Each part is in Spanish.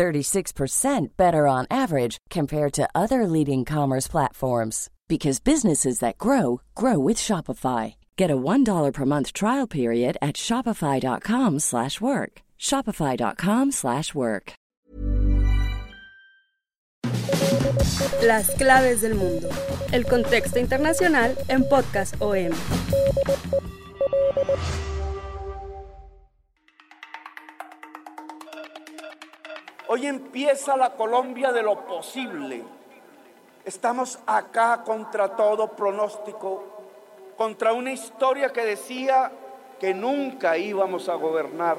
36% better on average compared to other leading commerce platforms because businesses that grow grow with Shopify. Get a $1 per month trial period at shopify.com/work. shopify.com/work. Las claves del mundo. El contexto internacional en Podcast OM. Hoy empieza la Colombia de lo posible. Estamos acá contra todo pronóstico, contra una historia que decía que nunca íbamos a gobernar.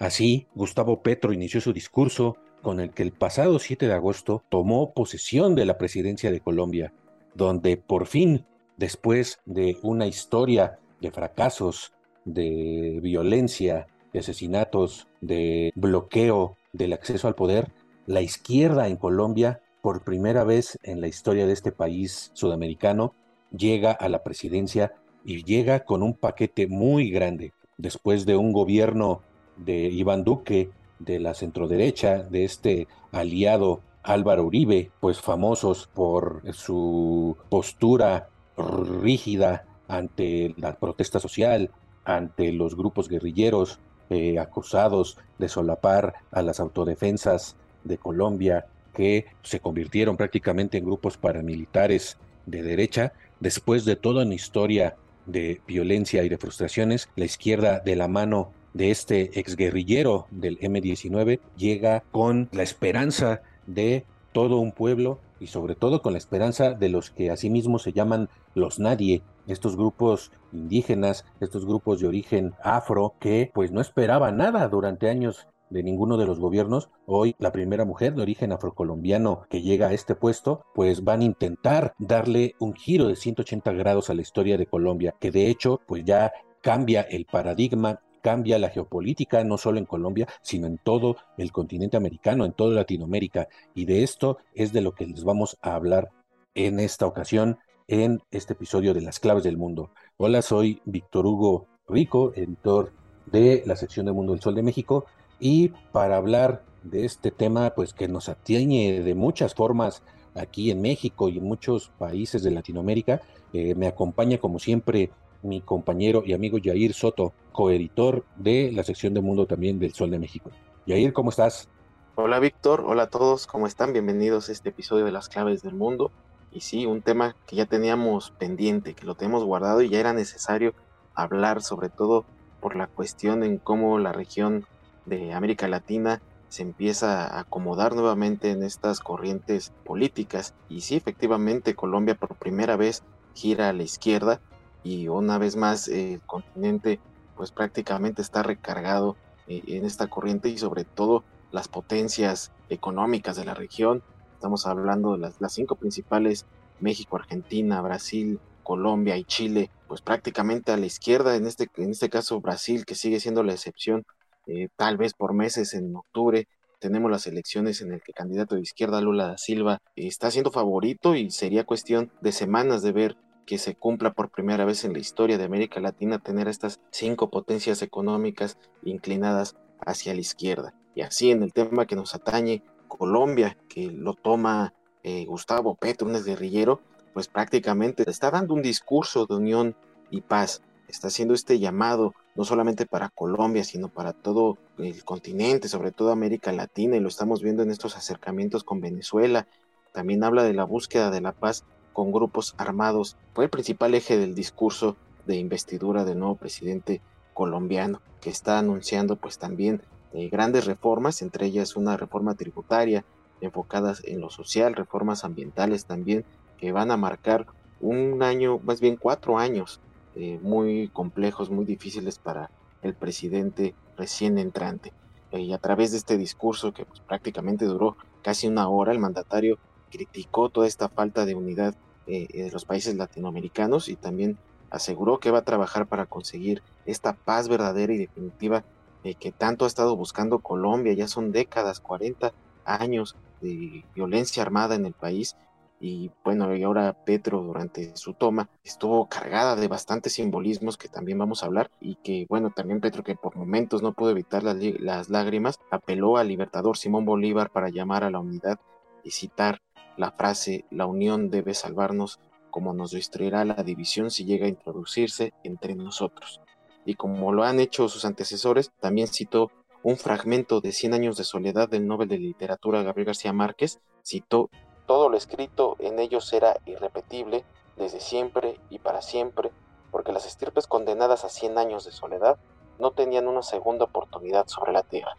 Así, Gustavo Petro inició su discurso con el que el pasado 7 de agosto tomó posesión de la presidencia de Colombia, donde por fin, después de una historia de fracasos, de violencia, de asesinatos, de bloqueo del acceso al poder, la izquierda en Colombia, por primera vez en la historia de este país sudamericano, llega a la presidencia y llega con un paquete muy grande. Después de un gobierno de Iván Duque, de la centroderecha, de este aliado Álvaro Uribe, pues famosos por su postura rígida ante la protesta social, ante los grupos guerrilleros eh, acusados de solapar a las autodefensas de Colombia, que se convirtieron prácticamente en grupos paramilitares de derecha, después de toda una historia de violencia y de frustraciones, la izquierda de la mano de este exguerrillero del M-19 llega con la esperanza de todo un pueblo y sobre todo con la esperanza de los que asimismo se llaman los nadie, estos grupos indígenas, estos grupos de origen afro que pues no esperaban nada durante años de ninguno de los gobiernos. Hoy la primera mujer de origen afrocolombiano que llega a este puesto, pues van a intentar darle un giro de 180 grados a la historia de Colombia, que de hecho pues ya cambia el paradigma cambia la geopolítica, no solo en Colombia, sino en todo el continente americano, en toda Latinoamérica. Y de esto es de lo que les vamos a hablar en esta ocasión, en este episodio de Las Claves del Mundo. Hola, soy Víctor Hugo Rico, editor de la sección de Mundo del Sol de México, y para hablar de este tema, pues que nos atiñe de muchas formas aquí en México y en muchos países de Latinoamérica, eh, me acompaña como siempre mi compañero y amigo Yair Soto, coeditor de la sección de Mundo también del Sol de México. Yair, ¿cómo estás? Hola Víctor, hola a todos, ¿cómo están? Bienvenidos a este episodio de las claves del mundo. Y sí, un tema que ya teníamos pendiente, que lo tenemos guardado y ya era necesario hablar, sobre todo por la cuestión en cómo la región de América Latina se empieza a acomodar nuevamente en estas corrientes políticas. Y sí, efectivamente, Colombia por primera vez gira a la izquierda y una vez más el continente pues prácticamente está recargado eh, en esta corriente y sobre todo las potencias económicas de la región. Estamos hablando de las, las cinco principales, México, Argentina, Brasil, Colombia y Chile, pues prácticamente a la izquierda, en este, en este caso Brasil, que sigue siendo la excepción, eh, tal vez por meses en octubre. Tenemos las elecciones en el que el candidato de izquierda Lula da Silva está siendo favorito y sería cuestión de semanas de ver que se cumpla por primera vez en la historia de América Latina tener estas cinco potencias económicas inclinadas hacia la izquierda. Y así en el tema que nos atañe, Colombia, que lo toma eh, Gustavo Petro, un guerrillero, pues prácticamente está dando un discurso de unión y paz, está haciendo este llamado no solamente para Colombia, sino para todo el continente, sobre todo América Latina, y lo estamos viendo en estos acercamientos con Venezuela. También habla de la búsqueda de la paz con grupos armados. Fue el principal eje del discurso de investidura del nuevo presidente colombiano, que está anunciando pues también eh, grandes reformas, entre ellas una reforma tributaria enfocadas en lo social, reformas ambientales también, que van a marcar un año, más bien cuatro años eh, muy complejos, muy difíciles para el presidente recién entrante. Eh, y a través de este discurso que pues, prácticamente duró casi una hora, el mandatario criticó toda esta falta de unidad eh, de los países latinoamericanos y también aseguró que va a trabajar para conseguir esta paz verdadera y definitiva eh, que tanto ha estado buscando Colombia. Ya son décadas, 40 años de violencia armada en el país y bueno, ahora Petro durante su toma estuvo cargada de bastantes simbolismos que también vamos a hablar y que bueno, también Petro que por momentos no pudo evitar las, las lágrimas, apeló al libertador Simón Bolívar para llamar a la unidad y citar la frase la unión debe salvarnos como nos destruirá la división si llega a introducirse entre nosotros. Y como lo han hecho sus antecesores, también citó un fragmento de Cien años de soledad del Nobel de Literatura Gabriel García Márquez, citó todo lo escrito en ellos era irrepetible desde siempre y para siempre, porque las estirpes condenadas a 100 años de soledad no tenían una segunda oportunidad sobre la tierra.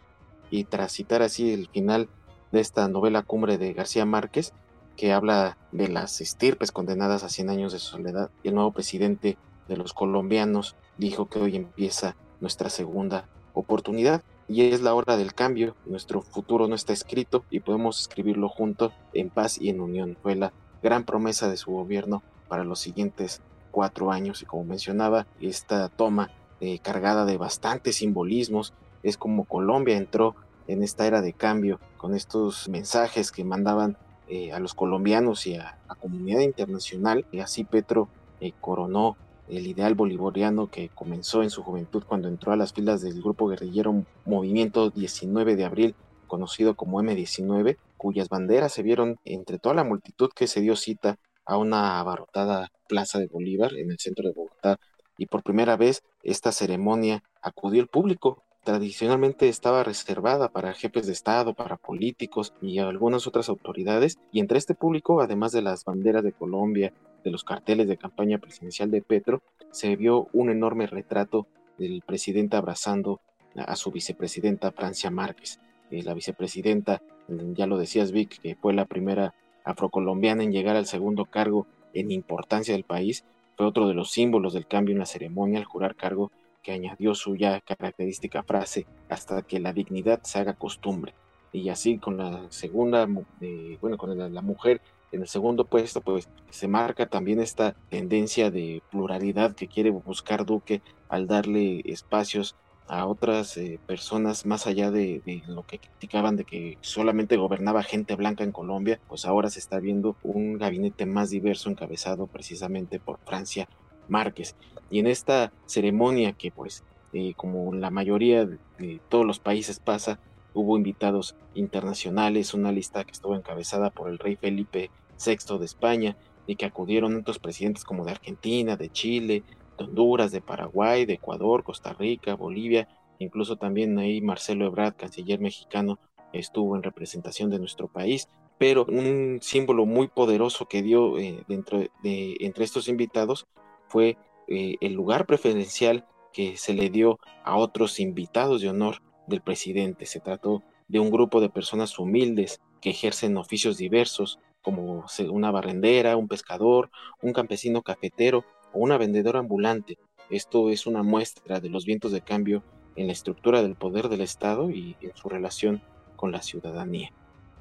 Y tras citar así el final de esta novela cumbre de García Márquez, que habla de las estirpes condenadas a 100 años de soledad, y el nuevo presidente de los colombianos dijo que hoy empieza nuestra segunda oportunidad y es la hora del cambio. Nuestro futuro no está escrito y podemos escribirlo juntos en paz y en unión. Fue la gran promesa de su gobierno para los siguientes cuatro años y como mencionaba, esta toma eh, cargada de bastantes simbolismos es como Colombia entró en esta era de cambio con estos mensajes que mandaban eh, a los colombianos y a la comunidad internacional y así Petro eh, coronó el ideal bolivariano que comenzó en su juventud cuando entró a las filas del grupo guerrillero Movimiento 19 de Abril, conocido como M19, cuyas banderas se vieron entre toda la multitud que se dio cita a una abarrotada plaza de Bolívar en el centro de Bogotá. Y por primera vez esta ceremonia acudió el público. Tradicionalmente estaba reservada para jefes de Estado, para políticos y algunas otras autoridades, y entre este público, además de las banderas de Colombia, de los carteles de campaña presidencial de Petro, se vio un enorme retrato del presidente abrazando a su vicepresidenta Francia Márquez. Eh, la vicepresidenta, ya lo decías Vic, que fue la primera afrocolombiana en llegar al segundo cargo en importancia del país, fue otro de los símbolos del cambio en la ceremonia al jurar cargo que añadió su ya característica frase hasta que la dignidad se haga costumbre. Y así con la segunda, eh, bueno, con la mujer en el segundo puesto, pues se marca también esta tendencia de pluralidad que quiere buscar Duque al darle espacios a otras eh, personas más allá de, lo que criticaban de que solamente gobernaba gente blanca en Colombia, pues ahora se está viendo un gabinete más diverso encabezado precisamente por Francia Márquez. Y en esta ceremonia que pues eh, como la mayoría de todos los países pasa, hubo invitados internacionales, una lista que estuvo encabezada por el rey Felipe sexto de España, y que acudieron otros presidentes como de Argentina, de Chile, de Honduras, de Paraguay, de Ecuador, Costa Rica, Bolivia, incluso también ahí Marcelo Ebrard, canciller mexicano, estuvo en representación de nuestro país, pero un símbolo muy poderoso que dio eh, dentro de entre estos invitados fue eh, el lugar preferencial que se le dio a otros invitados de honor del presidente. Se trató de un grupo de personas humildes que ejercen oficios diversos, como una barrendera, un pescador, un campesino cafetero o una vendedora ambulante. Esto es una muestra de los vientos de cambio en la estructura del poder del Estado y en su relación con la ciudadanía.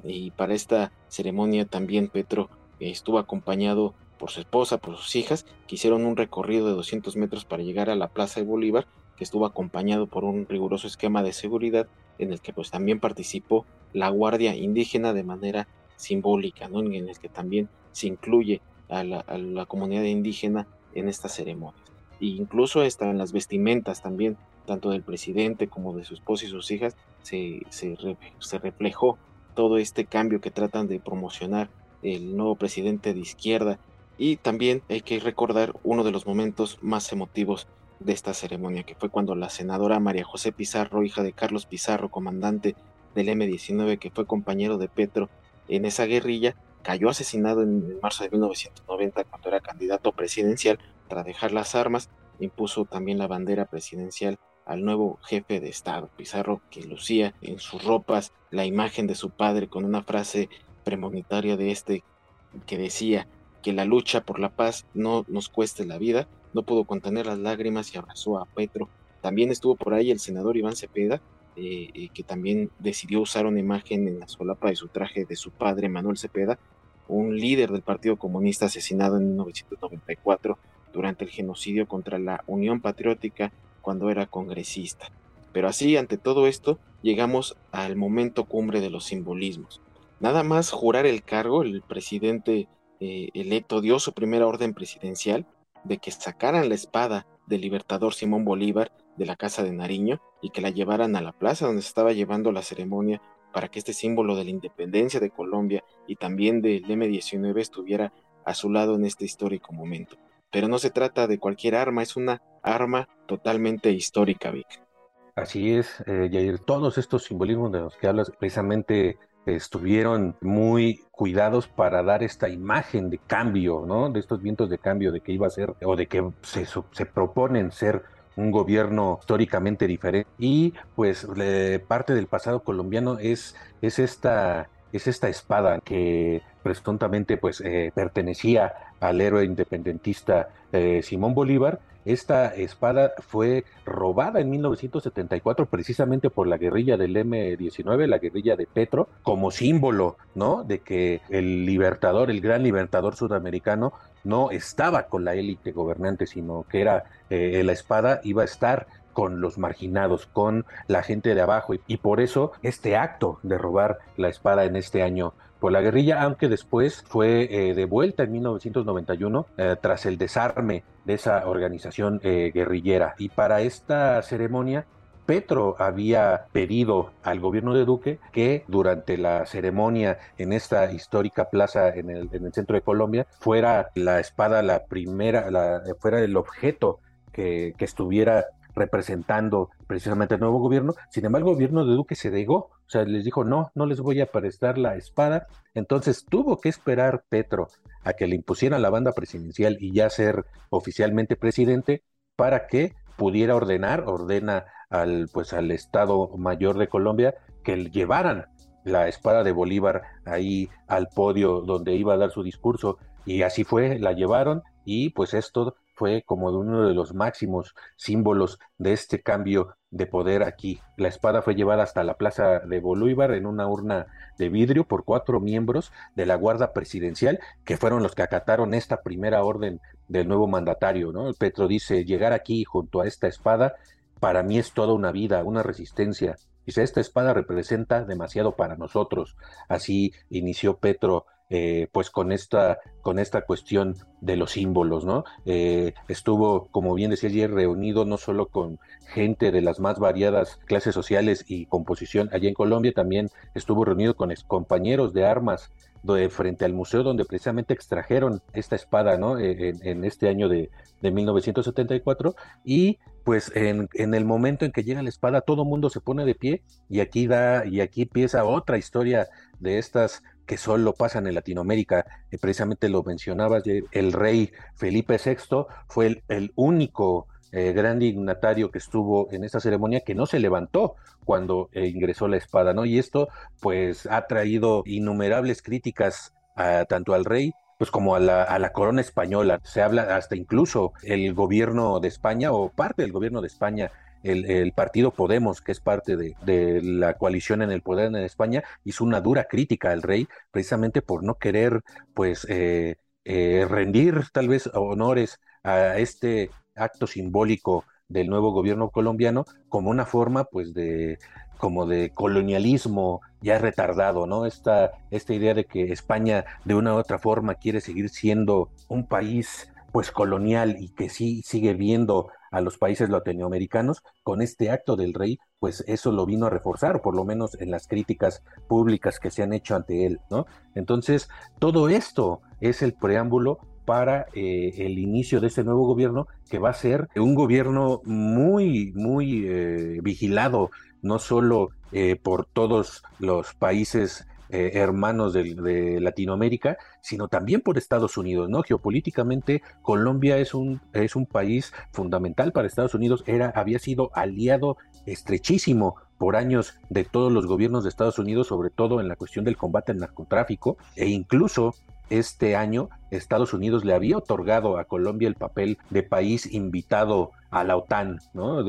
Y para esta ceremonia también Petro estuvo acompañado por su esposa, por sus hijas, que hicieron un recorrido de 200 metros para llegar a la Plaza de Bolívar, que estuvo acompañado por un riguroso esquema de seguridad en el que pues también participó la Guardia Indígena de manera simbólica, ¿no? en el que también se incluye a la, comunidad indígena en estas ceremonias. E incluso hasta en las vestimentas también, tanto del presidente como de su esposa y sus hijas, se, se, se reflejó todo este cambio que tratan de promocionar el nuevo presidente de izquierda. Y también hay que recordar uno de los momentos más emotivos de esta ceremonia, que fue cuando la senadora María José Pizarro, hija de Carlos Pizarro, comandante del M-19, que fue compañero de Petro en esa guerrilla, cayó asesinado en marzo de 1990 cuando era candidato presidencial para dejar las armas, impuso también la bandera presidencial al nuevo jefe de Estado, Pizarro, que lucía en sus ropas la imagen de su padre con una frase premonitoria de este que decía que la lucha por la paz no nos cueste la vida, no pudo contener las lágrimas y abrazó a Petro. También estuvo por ahí el senador Iván Cepeda, eh, que también decidió usar una imagen en la solapa de su traje de su padre Manuel Cepeda un líder del Partido Comunista asesinado en 1994 durante el genocidio contra la Unión Patriótica cuando era congresista. Pero así, ante todo esto, llegamos al momento cumbre de los simbolismos. Nada más jurar el cargo, el presidente eh, electo dio su primera orden presidencial de que sacaran la espada del libertador Simón Bolívar de la Casa de Nariño y que la llevaran a la plaza donde se estaba llevando la ceremonia para que este símbolo de la independencia de Colombia y también del M-19 estuviera a su lado en este histórico momento. Pero no se trata de cualquier arma, es una arma totalmente histórica, Vic. Así es, eh, Jair. Todos estos simbolismos de los que hablas precisamente estuvieron muy cuidados para dar esta imagen de cambio, ¿no? De estos vientos de cambio, de que iba a ser, o de que se, se proponen ser un gobierno históricamente diferente. Y pues parte del pasado colombiano es, es, esta, es esta espada que presuntamente pues eh, pertenecía al héroe independentista eh, Simón Bolívar esta espada fue robada en 1974 precisamente por la guerrilla del M-19, la guerrilla de Petro, como símbolo, ¿no? De que el libertador, el gran libertador sudamericano, no estaba con la élite gobernante, sino que era eh, la espada iba a estar con los marginados, con la gente de abajo. Y, por eso este acto de robar la espada en este año por la guerrilla, aunque después fue eh, devuelta en 1991 eh, tras el desarme de esa organización eh, guerrillera. Y para esta ceremonia Petro había pedido al gobierno de Duque que durante la ceremonia en esta histórica plaza en el, centro de Colombia fuera la espada la primera, la, fuera el objeto que, que, estuviera representando precisamente el nuevo gobierno. Sin embargo, el gobierno de Duque se negó, o sea, les dijo, no, no les voy a prestar la espada. Entonces tuvo que esperar Petro a que le impusieran la banda presidencial y ya ser oficialmente presidente para que pudiera ordenar, ordena al, pues, al Estado Mayor de Colombia que llevaran la espada de Bolívar ahí al podio donde iba a dar su discurso y así fue, la llevaron y pues esto fue como uno de los máximos símbolos de este cambio de poder aquí. La espada fue llevada hasta la plaza de Bolívar en una urna de vidrio por cuatro miembros de la Guardia Presidencial, que fueron los que acataron esta primera orden del nuevo mandatario. ¿no? Petro dice, llegar aquí junto a esta espada, para mí es toda una vida, una resistencia. Dice, esta espada representa demasiado para nosotros. Así inició Petro eh, pues con esta, con esta cuestión de los símbolos, ¿no? Eh, estuvo, como bien decía ayer, reunido no solo con gente de las más variadas clases sociales y composición allá en Colombia, también estuvo reunido con compañeros de armas de, frente al museo donde precisamente extrajeron esta espada, ¿no? E, en, este año de, de 1974 y pues en, en, el momento en que llega la espada todo mundo se pone de pie y aquí da y aquí empieza otra historia de estas que solo pasan en Latinoamérica. Eh, precisamente lo mencionabas, el rey Felipe VI fue el, único eh, gran dignatario que estuvo en esta ceremonia que no se levantó cuando eh, ingresó la espada, ¿no? Y esto pues ha traído innumerables críticas tanto al rey pues como a la, a la, corona española. Se habla hasta incluso el gobierno de España o parte del gobierno de España el, partido Podemos, que es parte de, la coalición en el poder en España, hizo una dura crítica al rey precisamente por no querer, pues, eh, eh, rendir tal vez honores a este acto simbólico del nuevo gobierno colombiano como una forma, pues, de como de colonialismo ya retardado, ¿no? Esta, esta idea de que España de una u otra forma quiere seguir siendo un país pues colonial y que sí sigue viendo a los países latinoamericanos, con este acto del rey, pues eso lo vino a reforzar, por lo menos en las críticas públicas que se han hecho ante él, ¿no? Entonces, todo esto es el preámbulo para eh, el inicio de este nuevo gobierno, que va a ser un gobierno muy, muy eh, vigilado, no solo eh, por todos los países eh, hermanos de, Latinoamérica, sino también por Estados Unidos, ¿no? Geopolíticamente, Colombia es un, es un país fundamental para Estados Unidos, era, había sido aliado estrechísimo por años de todos los gobiernos de Estados Unidos, sobre todo en la cuestión del combate al narcotráfico, e incluso este año Estados Unidos le había otorgado a Colombia el papel de país invitado a la OTAN, ¿no?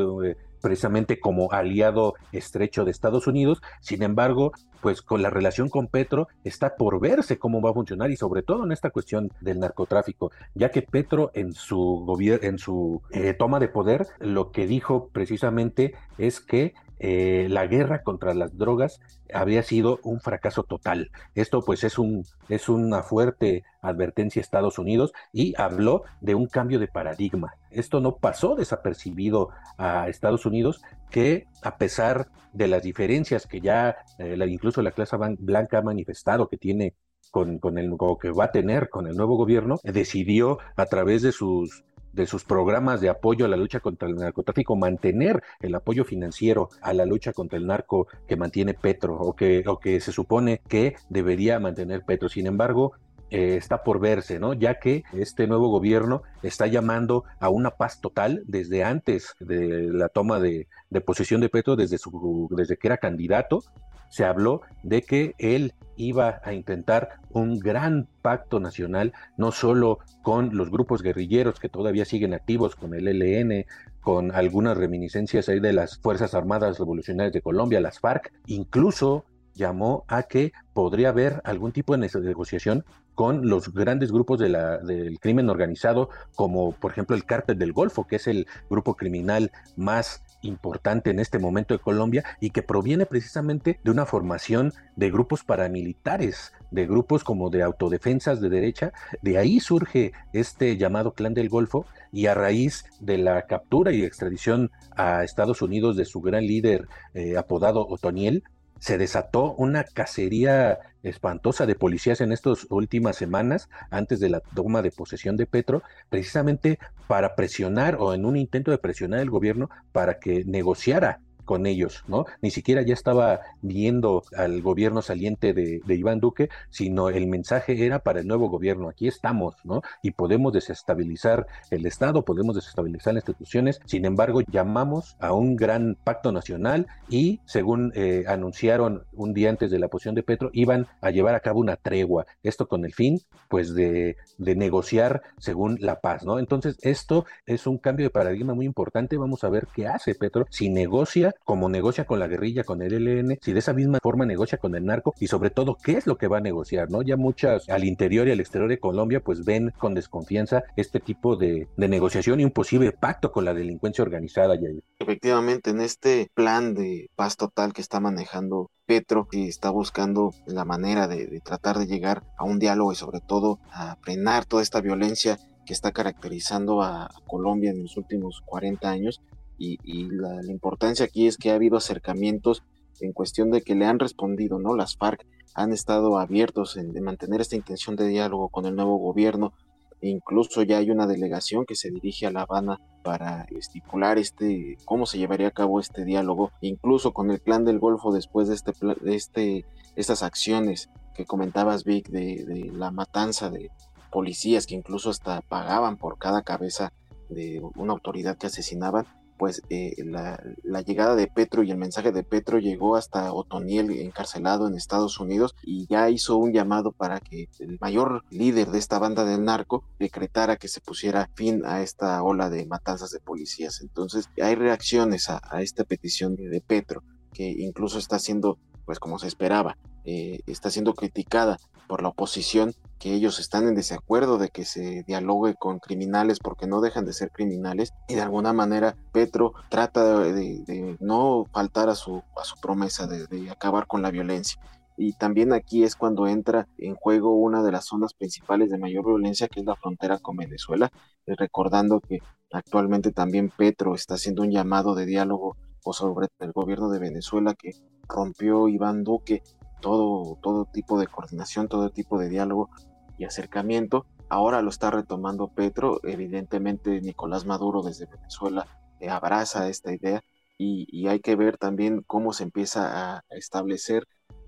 Precisamente como aliado estrecho de Estados Unidos. Sin embargo, pues con la relación con Petro está por verse cómo va a funcionar y sobre todo en esta cuestión del narcotráfico, ya que Petro en su gobierno, en su eh, toma de poder, lo que dijo precisamente es que eh, la guerra contra las drogas había sido un fracaso total. Esto pues es, un, es una fuerte advertencia a Estados Unidos y habló de un cambio de paradigma. Esto no pasó desapercibido a Estados Unidos, que a pesar de las diferencias que ya eh, incluso la clase blanca ha manifestado que tiene con, con el o que va a tener con el nuevo gobierno, decidió a través de sus de sus programas de apoyo a la lucha contra el narcotráfico, mantener el apoyo financiero a la lucha contra el narco que mantiene Petro o que, o que se supone que debería mantener Petro. Sin embargo, eh, está por verse, ¿no? Ya que este nuevo gobierno está llamando a una paz total desde antes de la toma de, de posesión de Petro, desde, su, desde que era candidato, se habló de que él iba a intentar un gran pacto nacional, no solo con los grupos guerrilleros que todavía siguen activos, con el ELN, con algunas reminiscencias ahí de las Fuerzas Armadas Revolucionarias de Colombia, las FARC, incluso llamó a que podría haber algún tipo de negociación con los grandes grupos de la, del crimen organizado, como por ejemplo el Cártel del Golfo, que es el grupo criminal más importante en este momento de Colombia y que proviene precisamente de una formación de grupos paramilitares, de grupos como de autodefensas de derecha. De ahí surge este llamado Clan del Golfo y a raíz de la captura y extradición a Estados Unidos de su gran líder eh, apodado Otoniel, se desató una cacería espantosa de policías en estas últimas semanas, antes de la toma de posesión de Petro, precisamente para presionar o en un intento de presionar el gobierno para que negociara con ellos, ¿no? Ni siquiera ya estaba viendo al gobierno saliente de, Iván Duque, sino el mensaje era para el nuevo gobierno, aquí estamos, ¿no? Y podemos desestabilizar el Estado, podemos desestabilizar las instituciones, sin embargo, llamamos a un gran pacto nacional y, según eh, anunciaron un día antes de la posición de Petro, iban a llevar a cabo una tregua, esto con el fin, pues, de, de negociar según la paz, ¿no? Entonces, esto es un cambio de paradigma muy importante, vamos a ver qué hace Petro, si negocia como negocia con la guerrilla, con el ELN, si de esa misma forma negocia con el narco y sobre todo qué es lo que va a negociar, ¿no? Ya muchas al interior y al exterior de Colombia pues ven con desconfianza este tipo de, negociación y un posible pacto con la delincuencia organizada. Efectivamente, en este plan de paz total que está manejando Petro, que está buscando la manera de, de tratar de llegar a un diálogo y sobre todo a frenar toda esta violencia que está caracterizando a Colombia en los últimos 40 años, y, la, importancia aquí es que ha habido acercamientos en cuestión de que le han respondido, ¿no? Las FARC han estado abiertos en, mantener esta intención de diálogo con el nuevo gobierno. Incluso ya hay una delegación que se dirige a La Habana para estipular este cómo se llevaría a cabo este diálogo, incluso con el plan del Golfo después de este de este estas acciones que comentabas Vic de la matanza de policías que incluso hasta pagaban por cada cabeza de una autoridad que asesinaban pues eh, la, llegada de Petro y el mensaje de Petro llegó hasta Otoniel encarcelado en Estados Unidos y ya hizo un llamado para que el mayor líder de esta banda del narco decretara que se pusiera fin a esta ola de matanzas de policías. Entonces hay reacciones a, esta petición de, Petro que incluso está siendo, pues como se esperaba, eh, está siendo criticada por la oposición, que ellos están en desacuerdo de que se dialogue con criminales porque no dejan de ser criminales y de alguna manera Petro trata de, no faltar a su, a su promesa de, acabar con la violencia. Y también aquí es cuando entra en juego una de las zonas principales de mayor violencia, que es la frontera con Venezuela, eh, recordando que actualmente también Petro está haciendo un llamado de diálogo o sobre el gobierno de Venezuela que rompió Iván Duque todo, todo tipo de coordinación, todo tipo de diálogo y acercamiento. Ahora lo está retomando Petro, evidentemente Nicolás Maduro desde Venezuela abraza esta idea y, hay que ver también cómo se empieza a establecer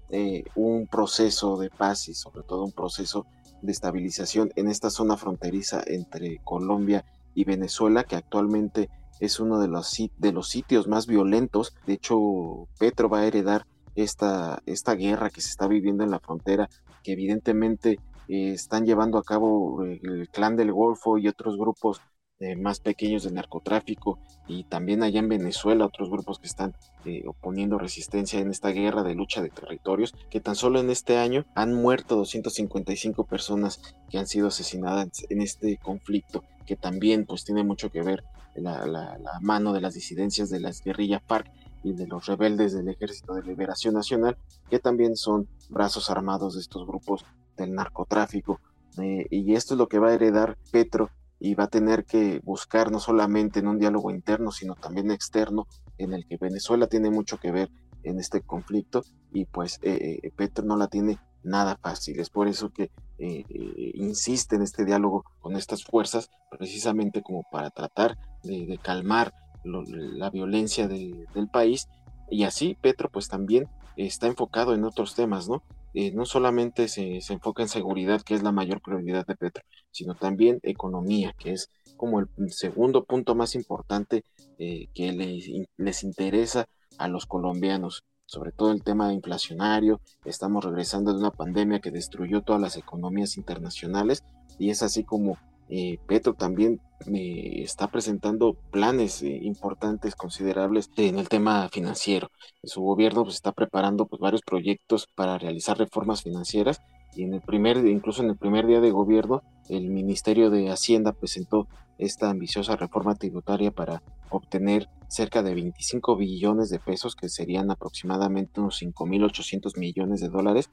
eh, un proceso de paz y sobre todo un proceso de estabilización en esta zona fronteriza entre Colombia y Venezuela, que actualmente es uno de los, de los sitios más violentos. De hecho, Petro va a heredar esta, esta guerra que se está viviendo en la frontera, que evidentemente eh, están llevando a cabo eh, el clan del Golfo y otros grupos eh, más pequeños del narcotráfico y también allá en Venezuela otros grupos que están oponiendo resistencia en esta guerra de lucha de territorios, que tan solo en este año han muerto 255 personas que han sido asesinadas en este conflicto, que también pues tiene mucho que ver la, la, la mano de las disidencias de las guerrillas FARC y de los rebeldes del Ejército de Liberación Nacional, que también son brazos armados de estos grupos del narcotráfico. Eh, y esto es lo que va a heredar Petro y va a tener que buscar no solamente en un diálogo interno, sino también externo, en el que Venezuela tiene mucho que ver en este conflicto y pues eh, eh, Petro no la tiene nada fácil. Es por eso que eh, insiste en este diálogo con estas fuerzas, precisamente como para tratar de, calmar la violencia del país. Y así Petro pues también está enfocado en otros temas, ¿no? Eh, no solamente se, enfoca en seguridad, que es la mayor prioridad de Petro, sino también economía, que es como el segundo punto más importante eh, que les, les interesa a los colombianos sobre todo el tema inflacionario, estamos regresando de una pandemia que destruyó todas las economías internacionales y es así como eh, Petro también está presentando planes eh, importantes, considerables en el tema financiero. Su gobierno pues, está preparando pues, varios proyectos para realizar reformas financieras y en el primer, incluso en el primer día de gobierno, el Ministerio de Hacienda presentó esta ambiciosa reforma tributaria para obtener cerca de 25 billones de pesos, que serían aproximadamente unos 5.800 millones de dólares,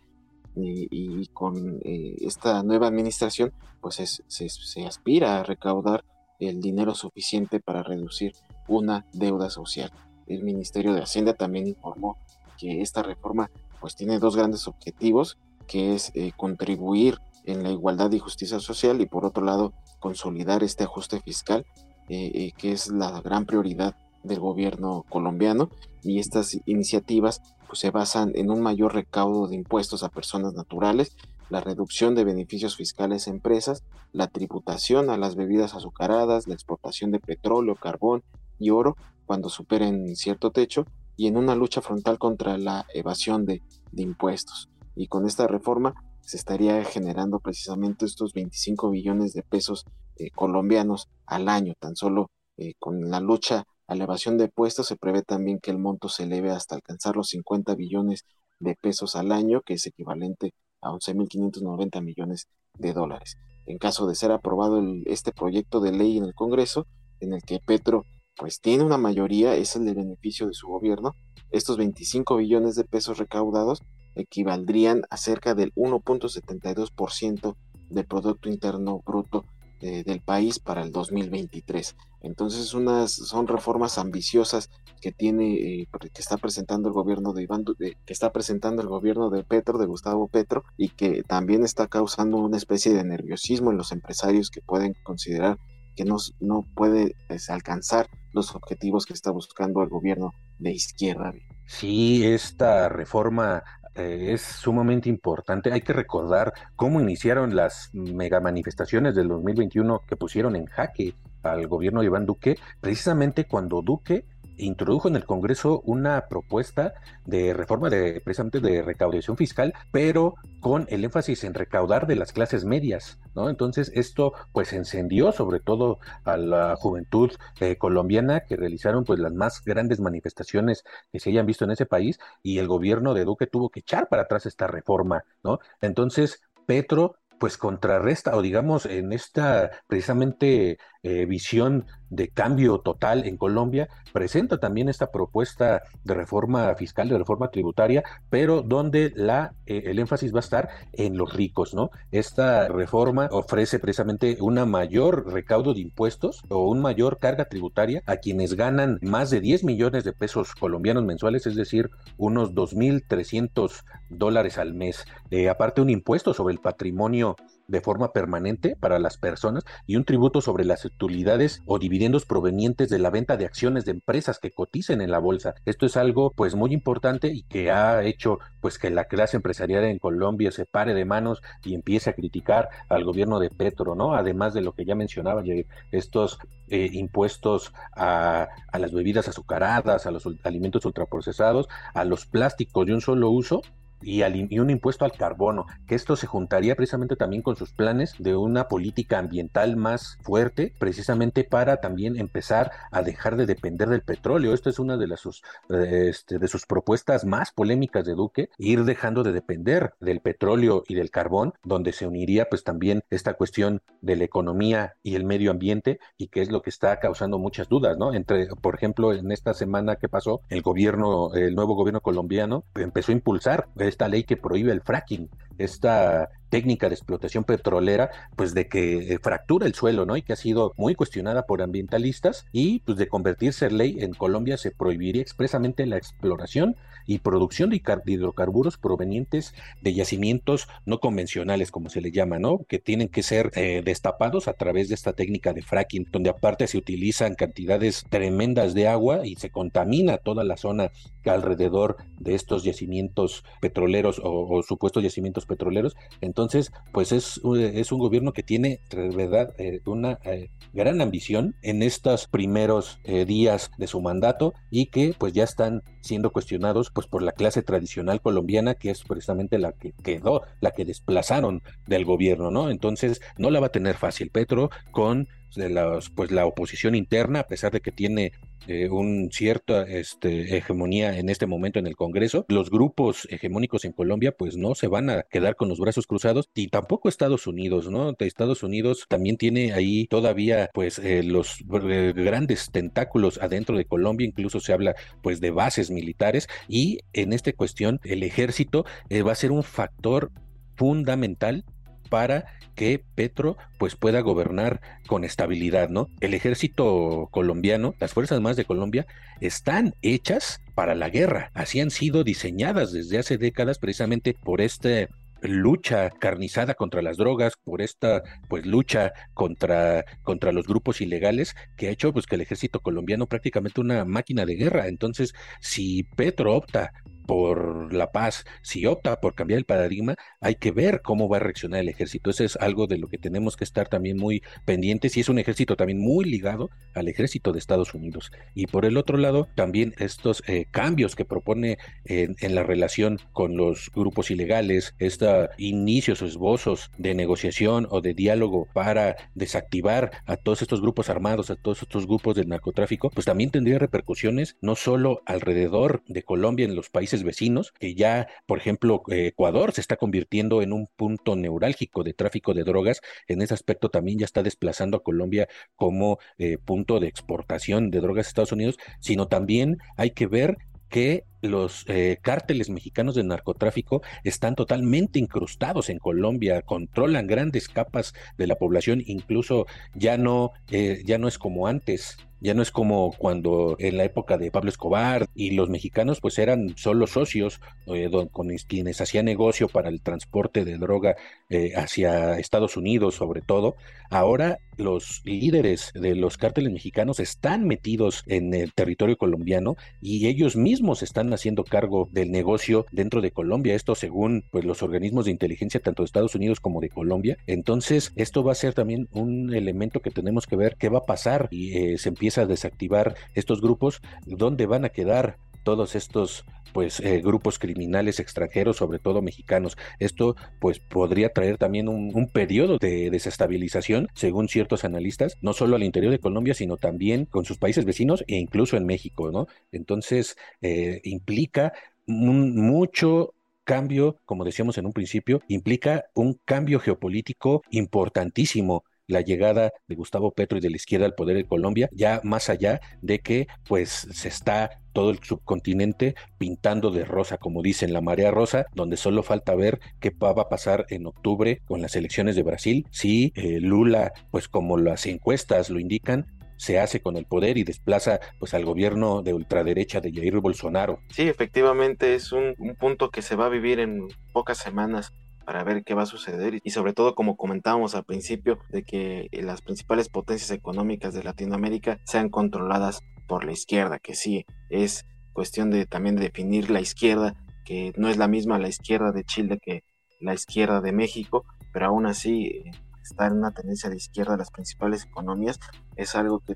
y, con eh, esta nueva administración pues se, aspira a recaudar el dinero suficiente para reducir una deuda social. El Ministerio de Hacienda también informó que esta reforma pues tiene dos grandes objetivos, que es eh, contribuir en la igualdad y justicia social y por otro lado consolidar este ajuste fiscal, eh, que es la gran prioridad del gobierno colombiano y estas iniciativas pues, se basan en un mayor recaudo de impuestos a personas naturales, la reducción de beneficios fiscales a empresas, la tributación a las bebidas azucaradas, la exportación de petróleo, carbón y oro cuando superen cierto techo y en una lucha frontal contra la evasión de, impuestos. Y con esta reforma se estaría generando precisamente estos 25 billones de pesos eh, colombianos al año, tan solo eh, con la lucha a la evasión de impuestos se prevé también que el monto se eleve hasta alcanzar los 50 billones de pesos al año, que es equivalente a 11.590 millones de dólares. En caso de ser aprobado este proyecto de ley en el Congreso, en el que Petro pues tiene una mayoría, es el de beneficio de su gobierno, estos 25 billones de pesos recaudados equivaldrían a cerca del 1.72% del Producto Interno Bruto del país para el 2023. Entonces, son reformas ambiciosas que tiene, eh, que está presentando el gobierno de Iván, que está presentando el gobierno de Petro, de Gustavo Petro, y que también está causando una especie de nerviosismo en los empresarios que pueden considerar que no, no puede pues, alcanzar los objetivos que está buscando el gobierno de izquierda. Sí, esta reforma eh, es sumamente importante. Hay que recordar cómo iniciaron las mega manifestaciones del 2021 que pusieron en jaque al gobierno de Iván Duque, precisamente cuando Duque introdujo en el Congreso una propuesta de reforma de precisamente de recaudación fiscal, pero con el énfasis en recaudar de las clases medias, ¿no? Entonces esto pues encendió sobre todo a la juventud eh, colombiana que realizaron pues las más grandes manifestaciones que se hayan visto en ese país y el gobierno de Duque tuvo que echar para atrás esta reforma, ¿no? Entonces Petro pues contrarresta o digamos en esta precisamente eh, visión de cambio total en Colombia, presenta también esta propuesta de reforma fiscal, de reforma tributaria, pero donde la, eh, el énfasis va a estar en los ricos, ¿no? Esta reforma ofrece precisamente una mayor recaudo de impuestos o un mayor carga tributaria a quienes ganan más de 10 millones de pesos colombianos mensuales, es decir, unos 2.300 dólares al mes. Eh, aparte un impuesto sobre el patrimonio de forma permanente para las personas y un tributo sobre las utilidades o dividendos provenientes de la venta de acciones de empresas que coticen en la bolsa. Esto es algo pues muy importante y que ha hecho pues que la clase empresarial en Colombia se pare de manos y empiece a criticar al gobierno de Petro, ¿no? Además de lo que ya mencionaba, estos eh, impuestos a, a las bebidas azucaradas, a los alimentos ultraprocesados, a los plásticos de un solo uso y, un impuesto al carbono, que esto se juntaría precisamente también con sus planes de una política ambiental más fuerte, precisamente para también empezar a dejar de depender del petróleo. Esto es una de, las, sus, este, de sus propuestas más polémicas de Duque, ir dejando de depender del petróleo y del carbón, donde se uniría pues también esta cuestión de la economía y el medio ambiente, y que es lo que está causando muchas dudas, ¿no? Entre, por ejemplo, en esta semana que pasó, el gobierno, el nuevo gobierno colombiano empezó a impulsar esta ley que prohíbe el fracking, esta técnica de explotación petrolera, pues de que eh, fractura el suelo, ¿no? Y que ha sido muy cuestionada por ambientalistas y pues de convertirse en ley en Colombia se prohibiría expresamente la exploración y producción de hidrocarburos provenientes de yacimientos no convencionales, como se le llama, ¿no? Que tienen que ser eh, destapados a través de esta técnica de fracking, donde aparte se utilizan cantidades tremendas de agua y se contamina toda la zona alrededor de estos yacimientos petroleros o, supuestos yacimientos petroleros. Entonces, pues es, es un gobierno que tiene, verdad, eh, una eh, gran ambición en estos primeros eh, días de su mandato y que pues ya están siendo cuestionados pues por la clase tradicional colombiana que es precisamente la que quedó, la que desplazaron del gobierno, ¿no? Entonces, no la va a tener fácil Petro con de las, pues la oposición interna, a pesar de que tiene eh, un cierta este, hegemonía en este momento en el Congreso, los grupos hegemónicos en Colombia pues no se van a quedar con los brazos cruzados y tampoco Estados Unidos, ¿no? Estados Unidos también tiene ahí todavía pues eh, los eh, grandes tentáculos adentro de Colombia, incluso se habla pues de bases militares y en esta cuestión el ejército va a ser un factor fundamental para que Petro pues pueda gobernar con estabilidad, ¿no? El ejército colombiano, las fuerzas más de Colombia están hechas para la guerra, así han sido diseñadas desde hace décadas precisamente por este lucha carnizada contra las drogas, por esta pues lucha contra, contra los grupos ilegales que ha hecho pues que el ejército colombiano prácticamente una máquina de guerra. Entonces, si Petro opta por la paz, si opta por cambiar el paradigma, hay que ver cómo va a reaccionar el ejército. Eso es algo de lo que tenemos que estar también muy pendientes y es un ejército también muy ligado al ejército de Estados Unidos. Y por el otro lado, también estos eh, cambios que propone en, la relación con los grupos ilegales, estos inicios o esbozos de negociación o de diálogo para desactivar a todos estos grupos armados, a todos estos grupos del narcotráfico, pues también tendría repercusiones no solo alrededor de Colombia en los países vecinos, que ya, por ejemplo, Ecuador se está convirtiendo en un punto neurálgico de tráfico de drogas. En ese aspecto también ya está desplazando a Colombia como eh, punto de exportación de drogas a Estados Unidos, sino también hay que ver que los eh, cárteles mexicanos de narcotráfico están totalmente incrustados en Colombia, controlan grandes capas de la población, incluso ya no, eh, ya no es como antes ya no es como cuando en la época de Pablo Escobar y los mexicanos pues eran solo socios eh, con quienes hacían negocio para el transporte de droga eh, hacia Estados Unidos sobre todo. Ahora los líderes de los cárteles mexicanos están metidos en el territorio colombiano y ellos mismos están haciendo cargo del negocio dentro de Colombia. Esto según pues los organismos de inteligencia tanto de Estados Unidos como de Colombia. Entonces esto va a ser también un elemento que tenemos que ver qué va a pasar y eh, se empieza a desactivar estos grupos, ¿dónde van a quedar todos estos pues eh, grupos criminales extranjeros, sobre todo mexicanos. Esto pues podría traer también un, periodo de desestabilización, según ciertos analistas, no solo al interior de Colombia, sino también con sus países vecinos e incluso en México, ¿no? Entonces eh, implica mucho cambio, como decíamos en un principio, implica un cambio geopolítico importantísimo la llegada de Gustavo Petro y de la izquierda al poder de Colombia, ya más allá de que pues se está todo el subcontinente pintando de rosa, como dicen, la marea rosa, donde solo falta ver qué va a pasar en octubre con las elecciones de Brasil, si eh, Lula, pues como las encuestas lo indican, se hace con el poder y desplaza pues al gobierno de ultraderecha de Jair Bolsonaro. Sí, efectivamente es un punto que se va a vivir en pocas semanas para ver qué va a suceder y sobre todo como comentábamos al principio de que las principales potencias económicas de Latinoamérica sean controladas por la izquierda, que sí es cuestión de también definir la izquierda, que no es la misma la izquierda de Chile que la izquierda de México, pero aún así eh, estar en una tendencia de izquierda las principales economías es algo que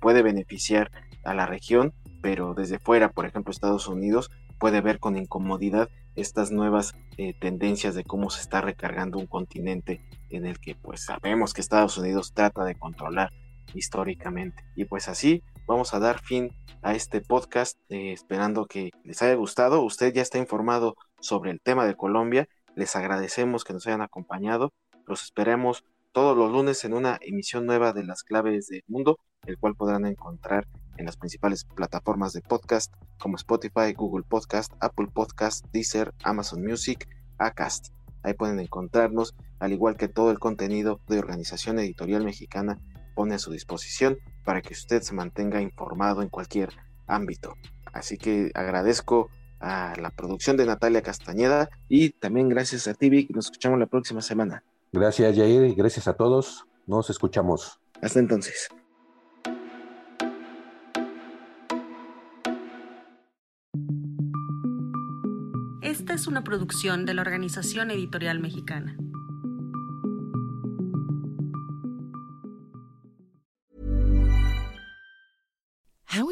puede beneficiar a la región, pero desde fuera, por ejemplo, Estados Unidos puede ver con incomodidad estas nuevas eh, tendencias de cómo se está recargando un continente en el que pues sabemos que Estados Unidos trata de controlar históricamente. Y pues así vamos a dar fin a este podcast eh, esperando que les haya gustado. Usted ya está informado sobre el tema de Colombia. Les agradecemos que nos hayan acompañado. Los esperemos todos los lunes en una emisión nueva de las claves del mundo, el cual podrán encontrar en las principales plataformas de podcast como Spotify, Google Podcast, Apple Podcast, Deezer, Amazon Music, Acast. Ahí pueden encontrarnos, al igual que todo el contenido de Organización Editorial Mexicana pone a su disposición para que usted se mantenga informado en cualquier ámbito. Así que agradezco a la producción de Natalia Castañeda y también gracias a Tibi, nos escuchamos la próxima semana. Gracias, Jair, y gracias a todos. Nos escuchamos. Hasta entonces. Esta es una producción de la Organización Editorial Mexicana.